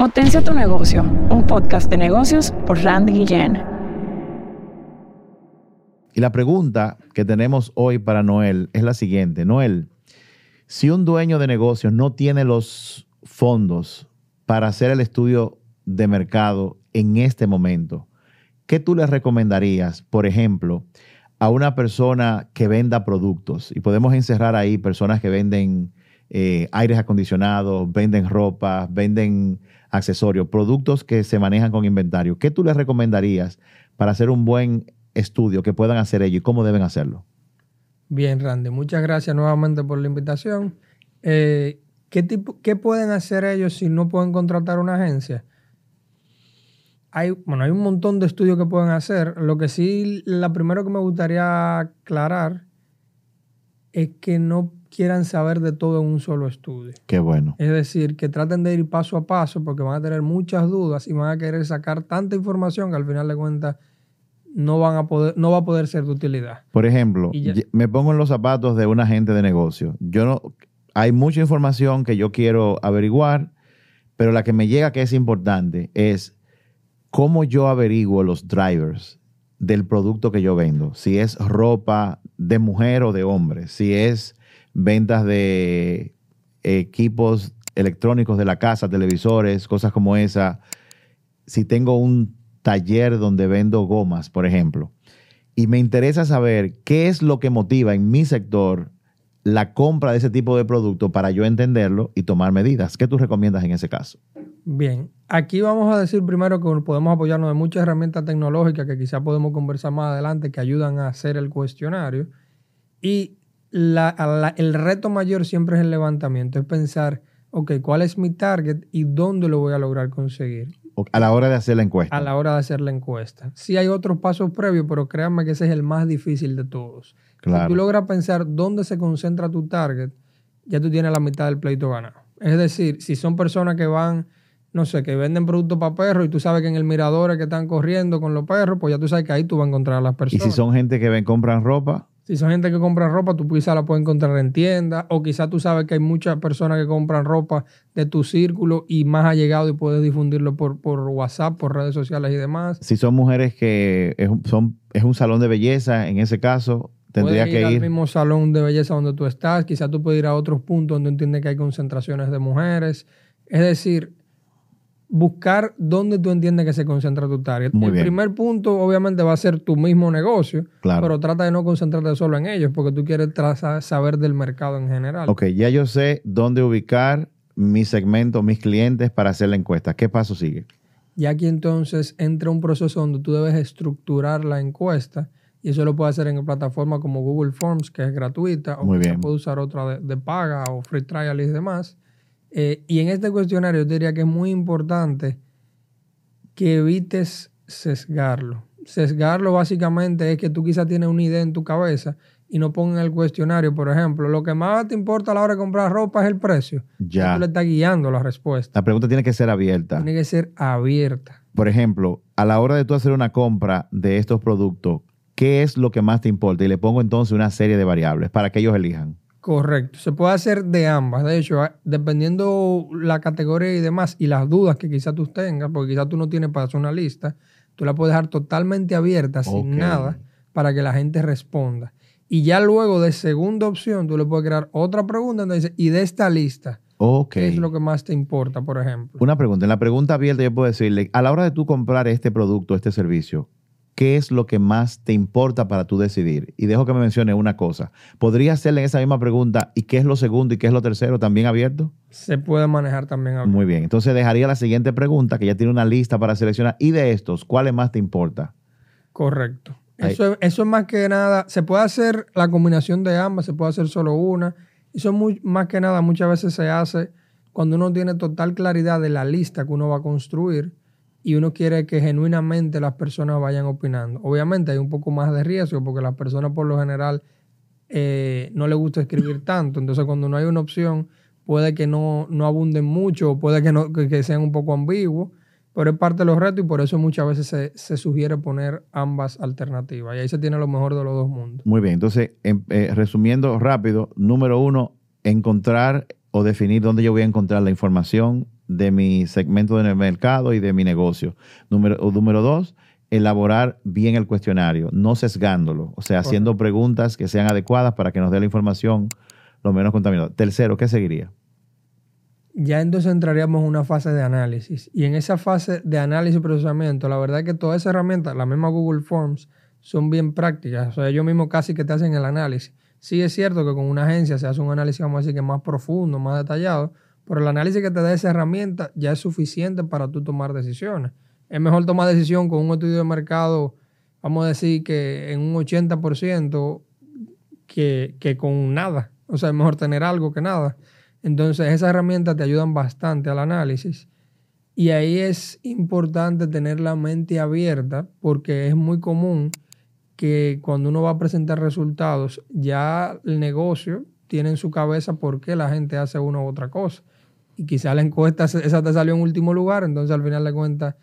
Potencia tu negocio, un podcast de negocios por Randy Guillén. Y la pregunta que tenemos hoy para Noel es la siguiente. Noel, si un dueño de negocios no tiene los fondos para hacer el estudio de mercado en este momento, ¿qué tú le recomendarías, por ejemplo, a una persona que venda productos? Y podemos encerrar ahí personas que venden eh, aires acondicionados, venden ropa, venden accesorios, productos que se manejan con inventario. ¿Qué tú les recomendarías para hacer un buen estudio que puedan hacer ellos y cómo deben hacerlo? Bien, Randy, muchas gracias nuevamente por la invitación. Eh, ¿qué, tipo, ¿Qué pueden hacer ellos si no pueden contratar una agencia? Hay, bueno, hay un montón de estudios que pueden hacer. Lo que sí, la primero que me gustaría aclarar es que no quieran saber de todo en un solo estudio. Qué bueno. Es decir, que traten de ir paso a paso porque van a tener muchas dudas y van a querer sacar tanta información que al final de cuentas no van a poder, no va a poder ser de utilidad. Por ejemplo, me pongo en los zapatos de un agente de negocio. Yo no, hay mucha información que yo quiero averiguar, pero la que me llega que es importante es cómo yo averiguo los drivers del producto que yo vendo. Si es ropa de mujer o de hombre, si es ventas de equipos electrónicos de la casa, televisores, cosas como esa. Si tengo un taller donde vendo gomas, por ejemplo, y me interesa saber qué es lo que motiva en mi sector la compra de ese tipo de producto para yo entenderlo y tomar medidas. ¿Qué tú recomiendas en ese caso? Bien, aquí vamos a decir primero que podemos apoyarnos de muchas herramientas tecnológicas que quizá podemos conversar más adelante que ayudan a hacer el cuestionario. Y el reto mayor siempre es el levantamiento, es pensar, ok, ¿cuál es mi target y dónde lo voy a lograr conseguir? A la hora de hacer la encuesta. A la hora de hacer la encuesta. Sí hay otros pasos previos, pero créanme que ese es el más difícil de todos. Si tú logras pensar dónde se concentra tu target, ya tú tienes la mitad del pleito ganado. Es decir, si son personas que van, no sé, que venden productos para perros y tú sabes que en el mirador es que están corriendo con los perros, pues ya tú sabes que ahí tú vas a encontrar a las personas. Y si son gente que ven, compran ropa, si son gente que compra ropa, tú quizás la puedes encontrar en tienda o quizás tú sabes que hay muchas personas que compran ropa de tu círculo y más ha llegado y puedes difundirlo por, por WhatsApp, por redes sociales y demás. Si son mujeres que es un, son, es un salón de belleza, en ese caso, tendría que ir, al mismo salón de belleza donde tú estás, quizás tú puedes ir a otros puntos donde entiendes que hay concentraciones de mujeres. Es decir, buscar dónde tú entiendes que se concentra tu target. el primer punto, obviamente, va a ser tu mismo negocio, pero trata de no concentrarte solo en ellos, porque tú quieres saber del mercado en general. Ok, ya yo sé dónde ubicar mi segmento, mis clientes para hacer la encuesta. ¿Qué paso sigue? Y aquí entonces entra un proceso donde tú debes estructurar la encuesta. Y eso lo puedes hacer en plataformas como Google Forms, que es gratuita, o puedes usar otra de, de paga o free trial y demás. Eh, y en este cuestionario yo diría que es muy importante que evites sesgarlo. Sesgarlo básicamente es que tú quizás tienes una idea en tu cabeza y no pongas en el cuestionario, por ejemplo, lo que más te importa a la hora de comprar ropa es el precio. Ya. Tú le estás guiando la respuesta. La pregunta tiene que ser abierta. Tiene que ser abierta. Por ejemplo, a la hora de tú hacer una compra de estos productos, ¿qué es lo que más te importa? Y le pongo entonces una serie de variables para que ellos elijan. Correcto, se puede hacer de ambas. De hecho, dependiendo la categoría y demás y las dudas que quizás tú tengas, porque quizás tú no tienes para hacer una lista, tú la puedes dejar totalmente abierta, sin nada, para que la gente responda. Y ya luego de segunda opción, tú le puedes crear otra pregunta donde dice, y de esta lista, ¿qué es lo que más te importa, por ejemplo? Una pregunta, en la pregunta abierta yo puedo decirle, a la hora de tú comprar este producto, este servicio, qué es lo que más te importa para tú decidir. Y dejo que me mencione una cosa. ¿Podría hacerle esa misma pregunta y qué es lo segundo y qué es lo tercero también abierto? Se puede manejar también abierto. Muy bien. Entonces dejaría la siguiente pregunta, que ya tiene una lista para seleccionar. Y de estos, ¿cuáles más te importa? Correcto. Eso, eso, es más que nada, se puede hacer la combinación de ambas, se puede hacer solo una. Eso es más que nada, muchas veces se hace cuando uno tiene total claridad de la lista que uno va a construir y uno quiere que genuinamente las personas vayan opinando. Obviamente hay un poco más de riesgo porque las personas por lo general eh, no les gusta escribir tanto. Entonces cuando no hay una opción puede que no, no abunden mucho o puede que, no, que, sean un poco ambiguos. Pero es parte de los retos y por eso muchas veces se, sugiere poner ambas alternativas. Y ahí se tiene lo mejor de los dos mundos. Muy bien, entonces em, eh, resumiendo rápido, número uno, encontrar o definir dónde yo voy a encontrar la información de mi segmento de mercado y de mi negocio. Número, número dos, elaborar bien el cuestionario, no sesgándolo, o sea, haciendo preguntas que sean adecuadas para que nos dé la información lo menos contaminada. Tercero, ¿qué seguiría? Ya entonces entraríamos en una fase de análisis. Y en esa fase de análisis y procesamiento, la verdad es que todas esas herramientas, la misma Google Forms, son bien prácticas. O sea, ellos mismos casi que te hacen el análisis. Sí es cierto que con una agencia se hace un análisis, vamos a decir, que más profundo, más detallado, pero el análisis que te da esa herramienta ya es suficiente para tú tomar decisiones. Es mejor tomar decisión con un estudio de mercado, vamos a decir que en un 80% que, que con nada. O sea, es mejor tener algo que nada. Entonces, esas herramientas te ayudan bastante al análisis. Y ahí es importante tener la mente abierta porque es muy común que cuando uno va a presentar resultados, ya el negocio tiene en su cabeza por qué la gente hace una u otra cosa. Y quizá la encuesta esa te salió en último lugar, entonces al final de cuentas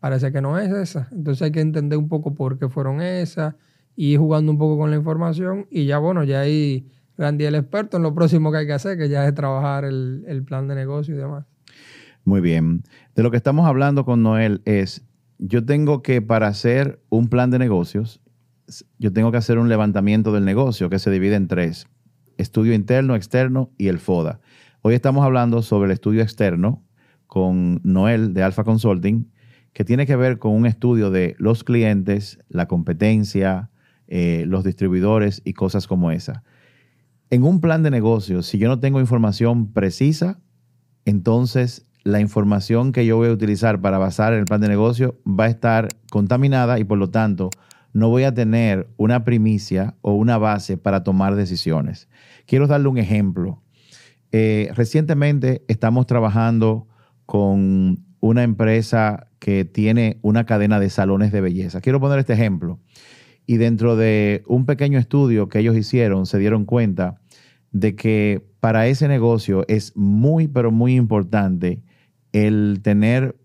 parece que no es esa. Entonces hay que entender un poco por qué fueron esas y ir jugando un poco con la información y ya bueno, ya ahí Randy el experto en lo próximo que hay que hacer, que ya es trabajar el, plan de negocio y demás. Muy bien. De lo que estamos hablando con Noel es, yo tengo que para hacer un plan de negocios, yo tengo que hacer un levantamiento del negocio que se divide en tres, estudio interno, externo y el FODA. Hoy estamos hablando sobre el estudio externo con Noel de Alpha Consulting, que tiene que ver con un estudio de los clientes, la competencia, eh, los distribuidores y cosas como esa en un plan de negocio, si yo no tengo información precisa, entonces la información que yo voy a utilizar para basar el plan de negocio va a estar contaminada y por lo tanto no voy a tener una primicia o una base para tomar decisiones. Quiero darle un ejemplo. Eh, recientemente estamos trabajando con una empresa que tiene una cadena de salones de belleza. Quiero poner este ejemplo. Y dentro de un pequeño estudio que ellos hicieron, se dieron cuenta de que para ese negocio es muy, pero muy importante el tener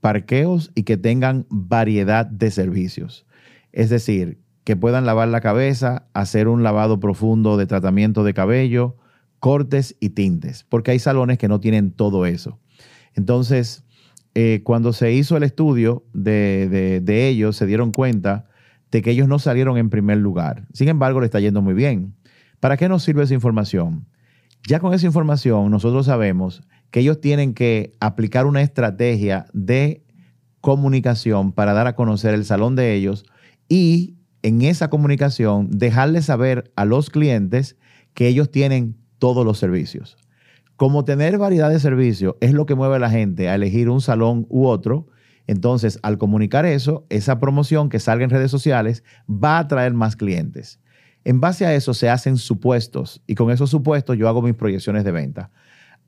parqueos y que tengan variedad de servicios. Es decir, que puedan lavar la cabeza, hacer un lavado profundo de tratamiento de cabello, cortes y tintes, porque hay salones que no tienen todo eso. Entonces, eh, cuando se hizo el estudio de, de ellos, se dieron cuenta de que ellos no salieron en primer lugar. Sin embargo, le está yendo muy bien. ¿Para qué nos sirve esa información? Ya con esa información nosotros sabemos que ellos tienen que aplicar una estrategia de comunicación para dar a conocer el salón de ellos y en esa comunicación dejarles saber a los clientes que ellos tienen todos los servicios. Como tener variedad de servicios es lo que mueve a la gente a elegir un salón u otro, entonces, al comunicar eso, esa promoción que salga en redes sociales va a atraer más clientes. En base a eso se hacen supuestos y con esos supuestos yo hago mis proyecciones de venta.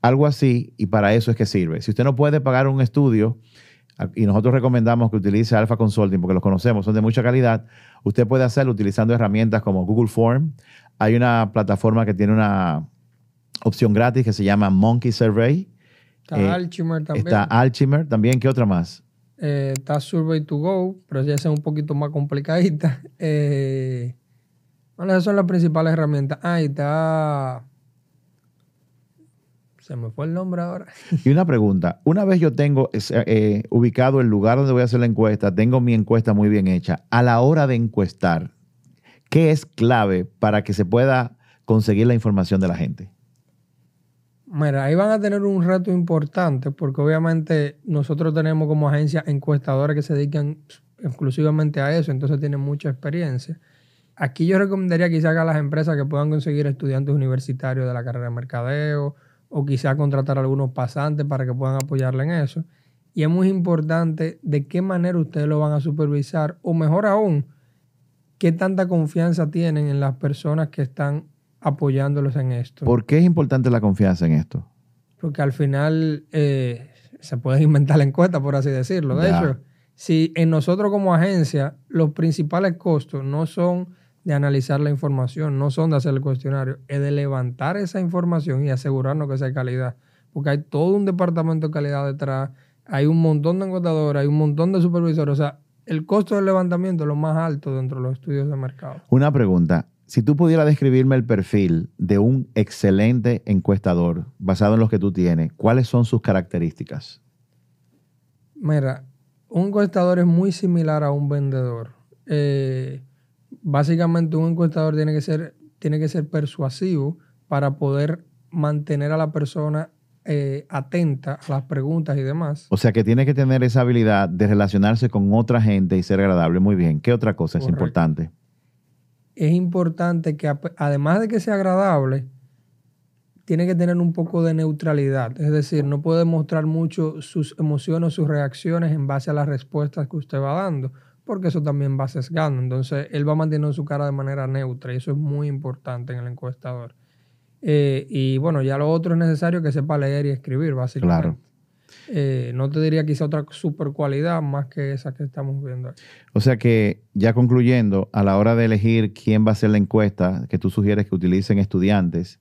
Algo así y para eso es que sirve. Si usted no puede pagar un estudio, y nosotros recomendamos que utilice Alpha Consulting porque los conocemos, son de mucha calidad, usted puede hacerlo utilizando herramientas como Google Form. Hay una plataforma que tiene una opción gratis que se llama Monkey Survey. Está eh, Alchemist también. Está Alchemist también. ¿Qué otra más? Eh, está Survey to Go, pero ya es un poquito más complicadita. Eh, bueno, esas son las principales herramientas. Ah, y está. Se me fue el nombre ahora. Y una pregunta. Una vez yo tengo eh, ubicado el lugar donde voy a hacer la encuesta, tengo mi encuesta muy bien hecha. A la hora de encuestar, ¿qué es clave para que se pueda conseguir la información de la gente? Mira, ahí van a tener un reto importante porque obviamente nosotros tenemos como agencia encuestadores que se dedican exclusivamente a eso, entonces tienen mucha experiencia. Aquí yo recomendaría quizá a las empresas que puedan conseguir estudiantes universitarios de la carrera de mercadeo o quizá contratar a algunos pasantes para que puedan apoyarle en eso. Y es muy importante de qué manera ustedes lo van a supervisar o mejor aún, qué tanta confianza tienen en las personas que están apoyándolos en esto. ¿Por qué es importante la confianza en esto? Porque al final eh, se puede inventar la encuesta, por así decirlo. De hecho, si en nosotros como agencia los principales costos no son de analizar la información, no son de hacer el cuestionario, es de levantar esa información y asegurarnos que sea de calidad. Porque hay todo un departamento de calidad detrás, hay un montón de encuestadores, hay un montón de supervisores. O sea, el costo del levantamiento es lo más alto dentro de los estudios de mercado. Una pregunta. Si tú pudieras describirme el perfil de un excelente encuestador basado en lo que tú tienes, ¿cuáles son sus características? Mira, un encuestador es muy similar a un vendedor. Eh, básicamente un encuestador tiene que, ser, tiene que ser persuasivo para poder mantener a la persona eh, atenta a las preguntas y demás. O sea que tiene que tener esa habilidad de relacionarse con otra gente y ser agradable. Muy bien. ¿Qué otra cosa es importante? Es importante que además de que sea agradable, tiene que tener un poco de neutralidad. Es decir, no puede mostrar mucho sus emociones, sus reacciones en base a las respuestas que usted va dando, porque eso también va sesgando. Entonces, él va manteniendo su cara de manera neutra y eso es muy importante en el encuestador. Eh, y bueno, ya lo otro es necesario que sepa leer y escribir, básicamente. Claro. Eh, no te diría quizá otra super cualidad más que esa que estamos viendo. Aquí. O sea que, ya concluyendo, a la hora de elegir quién va a hacer la encuesta, que tú sugieres que utilicen estudiantes,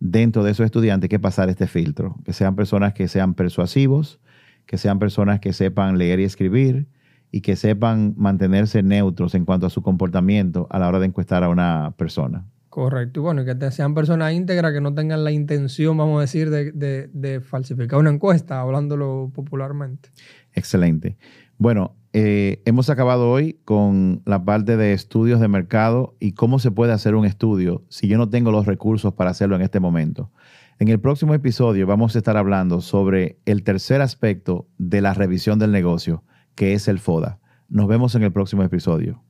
dentro de esos estudiantes hay que pasar este filtro, que sean personas que sean persuasivos, que sean personas que sepan leer y escribir y que sepan mantenerse neutros en cuanto a su comportamiento a la hora de encuestar a una persona. Correcto. Y bueno, que sean personas íntegras que no tengan la intención, vamos a decir, de, falsificar una encuesta, hablándolo popularmente. Excelente. Bueno, eh, hemos acabado hoy con la parte de estudios de mercado y cómo se puede hacer un estudio si yo no tengo los recursos para hacerlo en este momento. En el próximo episodio vamos a estar hablando sobre el tercer aspecto de la revisión del negocio, que es el FODA. Nos vemos en el próximo episodio.